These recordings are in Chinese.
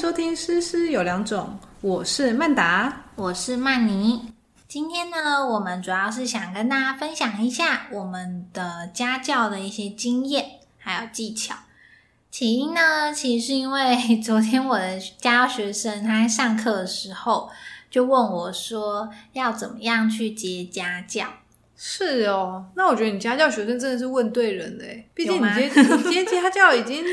收听《诗诗有两种》，我是曼达，我是曼妮。今天呢，我们主要是想跟大家分享一下我们的家教的一些经验还有技巧。起因呢，其实是因为昨天我的家教学生他在上课的时候就问我说，要怎么样去接家教？是哦，那我觉得你家教学生真的是问对人嘞，毕竟你接你接家教已经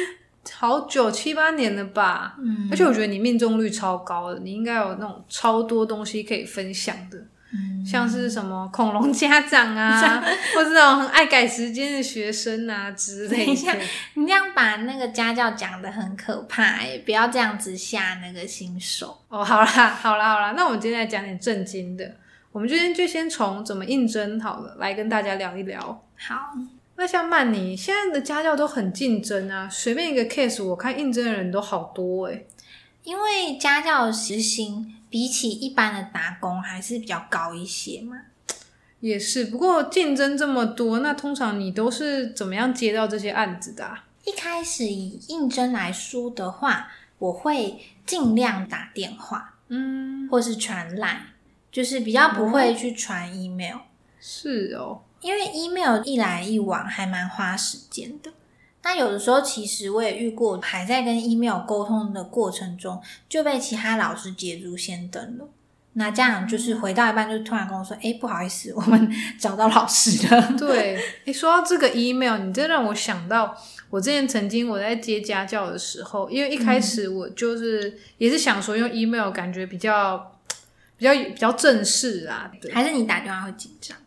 好久七八年了吧？嗯而且我觉得你命中率超高的，你应该有那种超多东西可以分享的，嗯像是什么恐龙家长啊，或是那种很爱改时间的学生啊之类。你这样把那个家教讲的很可怕哎、不要这样子吓那个新手。哦，好啦，好啦，好啦，那我们今天来讲点正经的。我们今天就先从怎么应征好了，来跟大家聊一聊。好，那像曼妮现在的家教都很竞争啊，随便一个 case，我看应征的人都好多诶、因为家教的时薪比起一般的打工还是比较高一些嘛。也是，不过竞争这么多，那通常你都是怎么样接到这些案子的、啊？一开始以应征来说的话，我会尽量打电话嗯，或是传来，就是比较不会去传 email，、是哦，因为 email 一来一往还蛮花时间的。那有的时候，其实我也遇过，还在跟 email 沟通的过程中，就被其他老师捷足先登了。那家长就是回到一半，就突然跟我说：“哎、不好意思，我们 找到老师了。对，你，说到这个 email，你这让我想到，我之前曾经我在接家教的时候，因为一开始我就是、也是想说用 email，感觉比较比较比较正式啊，对”还是你打电话会紧张？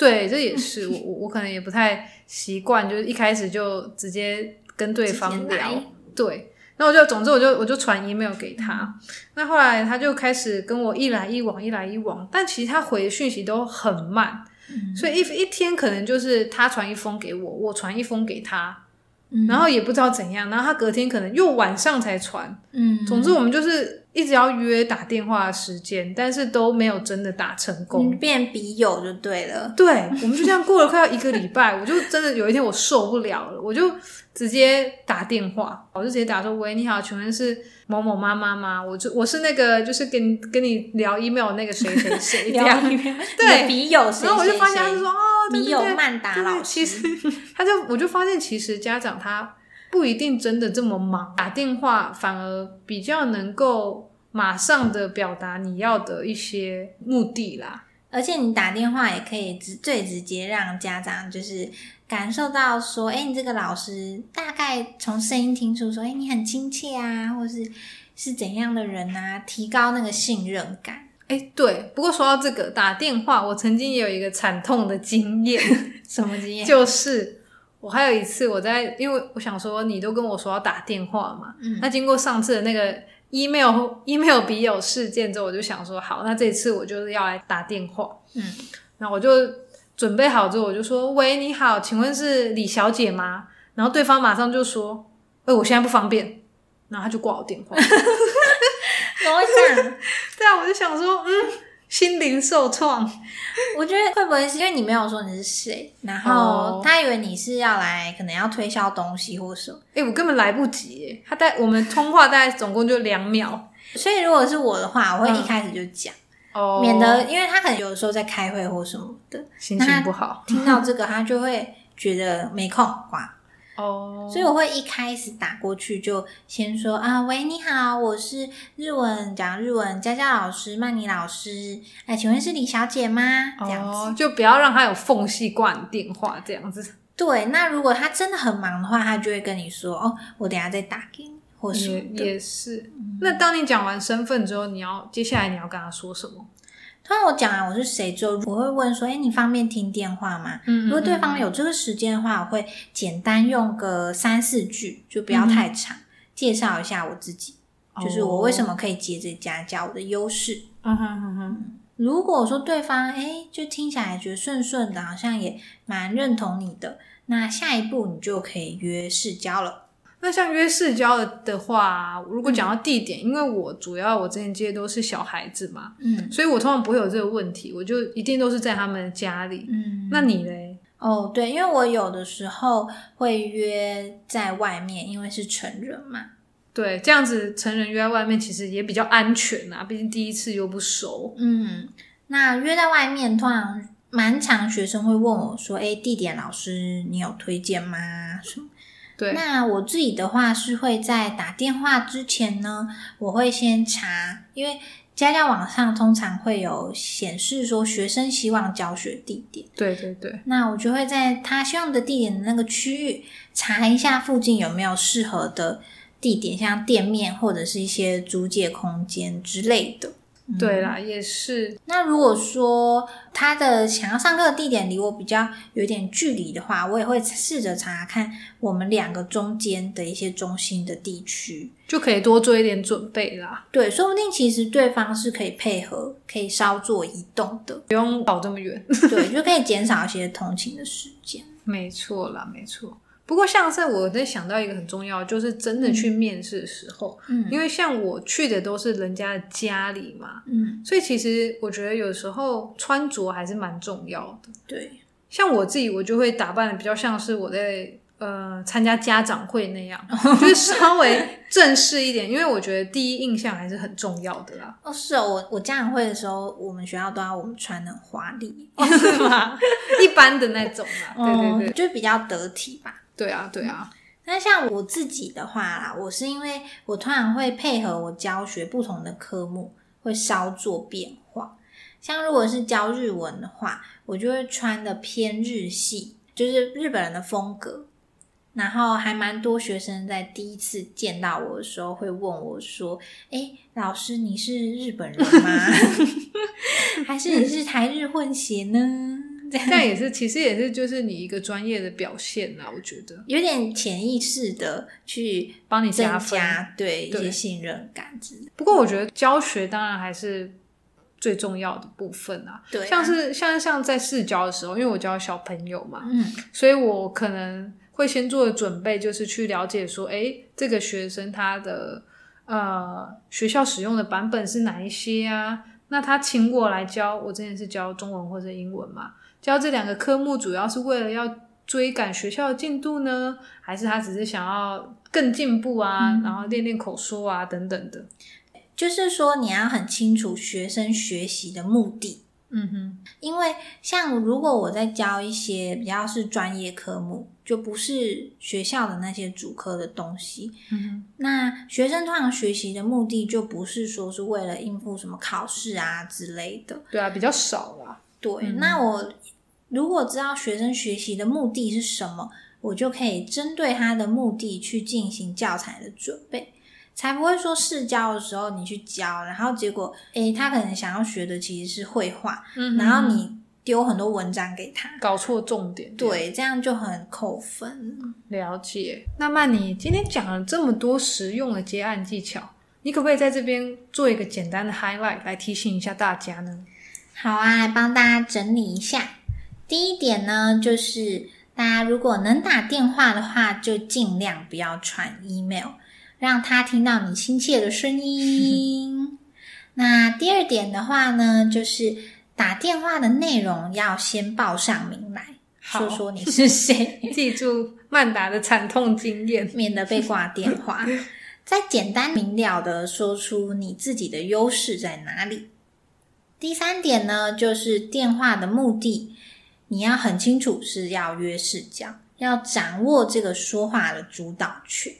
对，这也是我我我可能也不太习惯，就是一开始就直接跟对方聊，对。那我就总之我就我就传 email 给他，那后来他就开始跟我一来一往，一来一往，但其实他回的讯息都很慢，所以一一天可能就是他传一封给我，我传一封给他，嗯。然后也不知道怎样，然后他隔天可能又晚上才传，嗯，总之我们就是一直要约打电话的时间，但是都没有真的打成功。你变笔友就对了。对，我们就这样过了快要一个礼拜，我就真的有一天我受不了了，我就直接打电话，我就直接打说：“喂，你好，请问是某某妈妈吗？我就我是那个就是跟你跟你聊 email 那个谁谁谁这样。”对，笔友谁然后我就发现他就说：“哦，对笔友曼达老师，其实 他就我就发现，其实家长他不一定真的这么忙，打电话反而比较能够马上的表达你要的一些目的啦。而且你打电话也可以直最直接让家长就是感受到说，哎，你这个老师大概从声音听出说，哎，你很亲切啊，或是是怎样的人啊，提高那个信任感。哎，对，不过说到这个打电话，我曾经也有一个惨痛的经验，什么经验？就是我还有一次我在，因为我想说你都跟我说要打电话嘛，嗯那经过上次的那个 email email 笔友事件之后，我就想说好，那这次我就是要来打电话，嗯，那我就准备好之后，我就说喂，你好，请问是李小姐吗？然后对方马上就说，哎，我现在不方便，然后他就挂我电话。怎么会这样？对啊，我就想说，嗯，心灵受创。我觉得会不会是因为你没有说你是谁，然后哦他以为你是要来可能要推销东西或什么？哎、我根本来不及！他在我们通话大概总共就两秒所以如果是我的话，我会一开始就讲，哦免得因为他可能有的时候在开会或什么的，心情不好听到这个他就会觉得没空挂。哦。所以我会一开始打过去就先说啊，喂，你好，我是日文讲日文佳佳老师曼妮老师，哎，请问是李小姐吗？这样子。哦，就不要让他有缝隙挂你电话这样子，对，那如果他真的很忙的话，他就会跟你说哦，我等下再打给你，或是也。也是。那当你讲完身份之后，你要接下来你要跟他说什么？突然我讲完我是谁之后，我会问说，哎，你方便听电话吗？嗯如果对方有这个时间的话，我会简单用个三四句，就不要太长，介绍一下我自己，就是我为什么可以接这家教，我的优势。嗯哼哼哼，如果说对方哎，就听起来觉得顺顺的，好像也蛮认同你的，那下一步你就可以约试交了。那像约市交的话，如果讲到地点，因为我主要我之前接的都是小孩子嘛，嗯所以我通常不会有这个问题，我就一定都是在他们家里。嗯，那你嘞？哦，对，因为我有的时候会约在外面，因为是成人嘛。对，这样子成人约在外面其实也比较安全啊，毕竟第一次又不熟。嗯，那约在外面，通常蛮常学生会问我说：“哎，地点老师，你有推荐吗？”什么？对，那我自己的话是会在打电话之前呢，我会先查，因为家教网上通常会有显示说学生希望教学地点，对对对，那我就会在他希望的地点的那个区域查一下附近有没有适合的地点，像店面或者是一些租借空间之类的。对啦，也是。那如果说他的想要上课的地点离我比较有点距离的话，我也会试着查看我们两个中间的一些中心的地区，就可以多做一点准备啦。对，说不定其实对方是可以配合，可以稍作移动的，不用跑这么远。对，就可以减少一些通勤的时间。没错啦，没错。不过，像是我在想到一个很重要，就是真的去面试的时候，嗯因为像我去的都是人家的家里嘛，嗯，所以其实我觉得有时候穿着还是蛮重要的。对，像我自己，我就会打扮的比较像是我在呃参加家长会那样，就是稍微正式一点，因为我觉得第一印象还是很重要的啦。哦，是哦，我我家长会的时候，我们学校都要我们穿的华丽，是吗？一般的那种啦，对对对，嗯就比较得体吧。对啊对啊，那像我自己的话啦，我是因为我突然会配合我教学不同的科目，会稍作变化。像如果是教日文的话，我就会穿的偏日系，就是日本人的风格。然后还蛮多学生在第一次见到我的时候会问我说：“哎，老师你是日本人吗？还是你是台日混血呢？”这样也是，其实也是就是你一个专业的表现啦，我觉得有点潜意识的去帮你加。加对一些信任感之类的。不过我觉得教学当然还是最重要的部分啊，对啊像是像像在试教的时候，因为我教小朋友嘛，嗯所以我可能会先做的准备就是去了解说，哎，这个学生他的呃学校使用的版本是哪一些啊？那他请我来教，我之前是教中文或者英文嘛，教这两个科目主要是为了要追赶学校的进度呢，还是他只是想要更进步啊，然后练练口说啊？等等的？就是说你要很清楚学生学习的目的，嗯哼，因为像如果我在教一些比较是专业科目，就不是学校的那些主科的东西，嗯哼。那学生通常学习的目的就不是说是为了应付什么考试啊之类的。哼，对啊，比较少啦。对，嗯那我如果知道学生学习的目的是什么，我就可以针对他的目的去进行教材的准备，才不会说试教的时候你去教，然后结果诶他可能想要学的其实是绘画，嗯然后你丢很多文章给他，搞错重点。对，这样就很扣分。了解。那曼妮今天讲了这么多实用的接案技巧，你可不可以在这边做一个简单的 highlight 来提醒一下大家呢？好啊，来帮大家整理一下。第一点呢，就是大家如果能打电话的话，就尽量不要传 email，让他听到你亲切的声音。那第二点的话呢，就是打电话的内容要先报上名来，好说说你是谁，记住曼达的惨痛经验。免得被挂电话。再简单明了的说出你自己的优势在哪里。第三点呢，就是电话的目的，你要很清楚是要约试教，要掌握这个说话的主导权。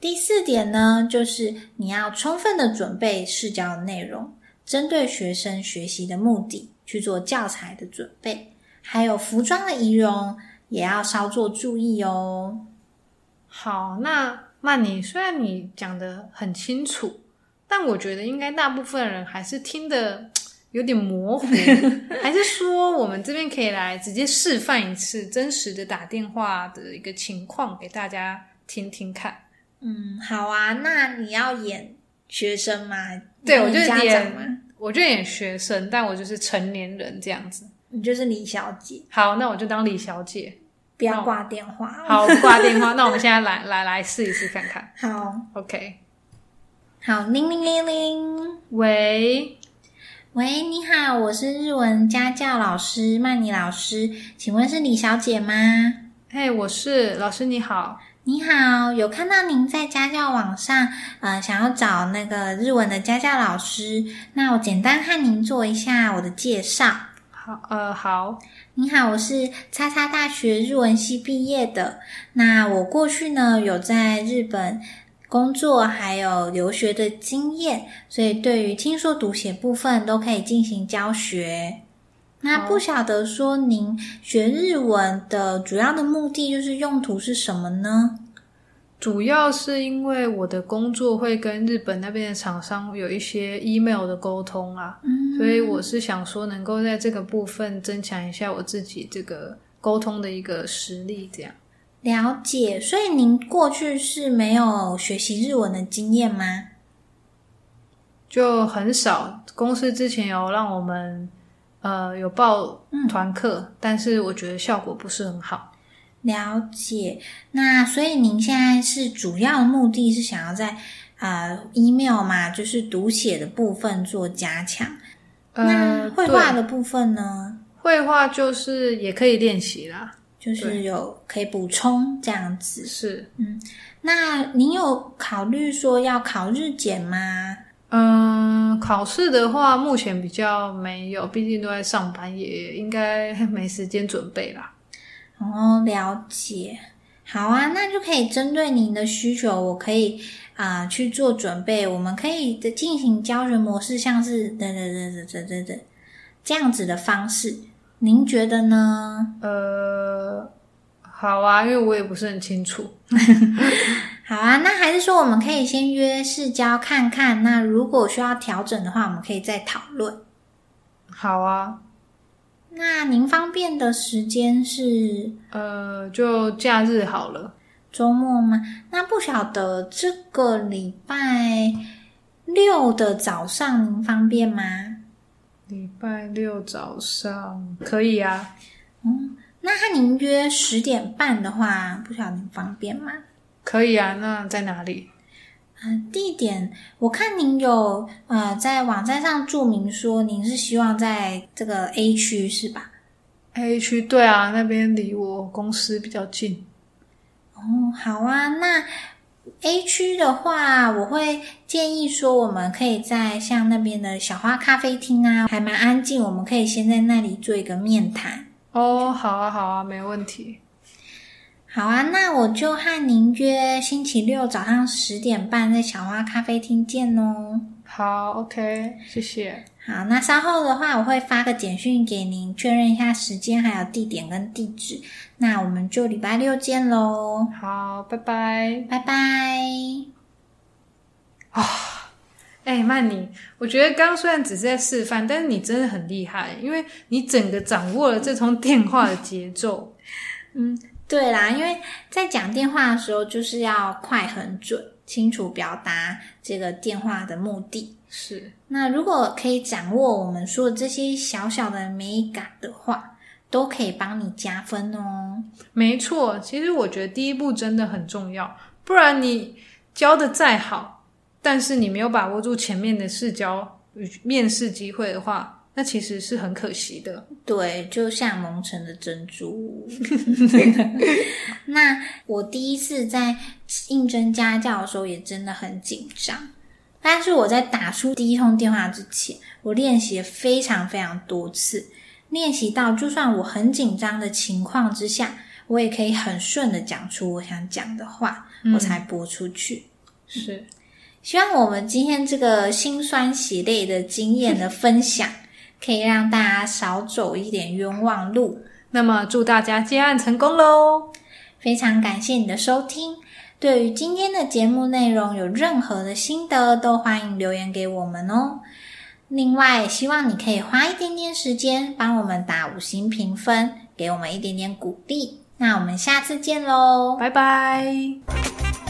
第四点呢，就是你要充分的准备试教的内容，针对学生学习的目的去做教材的准备，还有服装的仪容也要稍作注意哦。好，那曼妮，虽然你讲的很清楚，但我觉得应该大部分人还是听得有点模糊，还是说我们这边可以来直接示范一次真实的打电话的一个情况给大家听听看。嗯，好啊，那你要演学生吗？对我就是演？我就演学生，但我就是成年人这样子。你就是李小姐，好，那我就当李小姐。不要挂电话。哦好，挂电话。那我们现在来来来试一试看看。好 OK，好，铃铃铃铃，喂，喂，你好，我是日文家教老师曼妮老师，请问是李小姐吗？嘿，我是老师，你好。你好，有看到您在家教网上，呃，想要找那个日文的家教老师，那我简单和您做一下我的介绍。好，呃，好，你好，我是叉叉大学日文系毕业的。那我过去呢有在日本工作，还有留学的经验，所以对于听说读写部分都可以进行教学。那不晓得说您学日文的主要的目的就是用途是什么呢？主要是因为我的工作会跟日本那边的厂商有一些 email 的沟通啊，所以我是想说能够在这个部分增强一下我自己这个沟通的一个实力，这样。了解，所以您过去是没有学习日文的经验吗？就很少，公司之前有让我们。呃，有报团课，但是我觉得效果不是很好。了解，那所以您现在是主要的目的是想要在啊 email 嘛，就是读写的部分做加强。那绘画的部分呢？绘画就是也可以练习啦，就是有可以补充这样子。是，嗯，那您有考虑说要考日检吗？嗯，考试的话，目前比较没有，毕竟都在上班，也应该 没时间准备啦。哦，了解。好啊，那就可以针对您的需求，我可以啊去做准备。我们可以的进行教学模式，像是等等等等等等这样子的方式，您觉得呢？呃，好啊，因为我也不是很清楚。好啊，那还是说我们可以先约试教看看。那如果需要调整的话，我们可以再讨论。好啊，那您方便的时间是呃，就假日好了，周末吗？那不晓得这个礼拜六的早上您方便吗？礼拜六早上可以啊。嗯，那和您约十点半的话，不晓得您方便吗？可以啊，那在哪里？嗯，地点我看您有呃在网站上注明说您是希望在这个 A 区是吧？A 区对啊，那边离我公司比较近。哦，好啊，那 A 区的话，我会建议说我们可以在像那边的小花咖啡厅啊，还蛮安静，我们可以先在那里做一个面谈。哦，好啊，好啊，没问题。好啊，那我就和您约星期六早上十点半在小花咖啡厅见哦。好，OK，谢谢。好，那稍后的话我会发个简讯给您确认一下时间还有地点跟地址。那我们就礼拜六见喽。好，拜拜，拜拜。啊，哎，曼妮，我觉得刚刚虽然只是在示范，但是你真的很厉害，因为你整个掌握了这通电话的节奏。嗯。对啦，因为在讲电话的时候，就是要快、很准、清楚表达这个电话的目的。是，那如果可以掌握我们说的这些小小的美感的话，都可以帮你加分哦。没错，其实我觉得第一步真的很重要，不然你教的再好，但是你没有把握住前面的试教与面试机会的话。那其实是很可惜的，对，就像蒙尘的珍珠。那我第一次在应征家教的时候也真的很紧张，但是我在打出第一通电话之前，我练习了非常非常多次，练习到就算我很紧张的情况之下，我也可以很顺的讲出我想讲的话，我才播出去。是，希望我们今天这个心酸血泪的经验的分享。可以让大家少走一点冤枉路。那么，祝大家接案成功喽！非常感谢你的收听。对于今天的节目内容有任何的心得，都欢迎留言给我们哦。另外，希望你可以花一点点时间帮我们打五星评分，给我们一点点鼓励。那我们下次见喽，拜拜。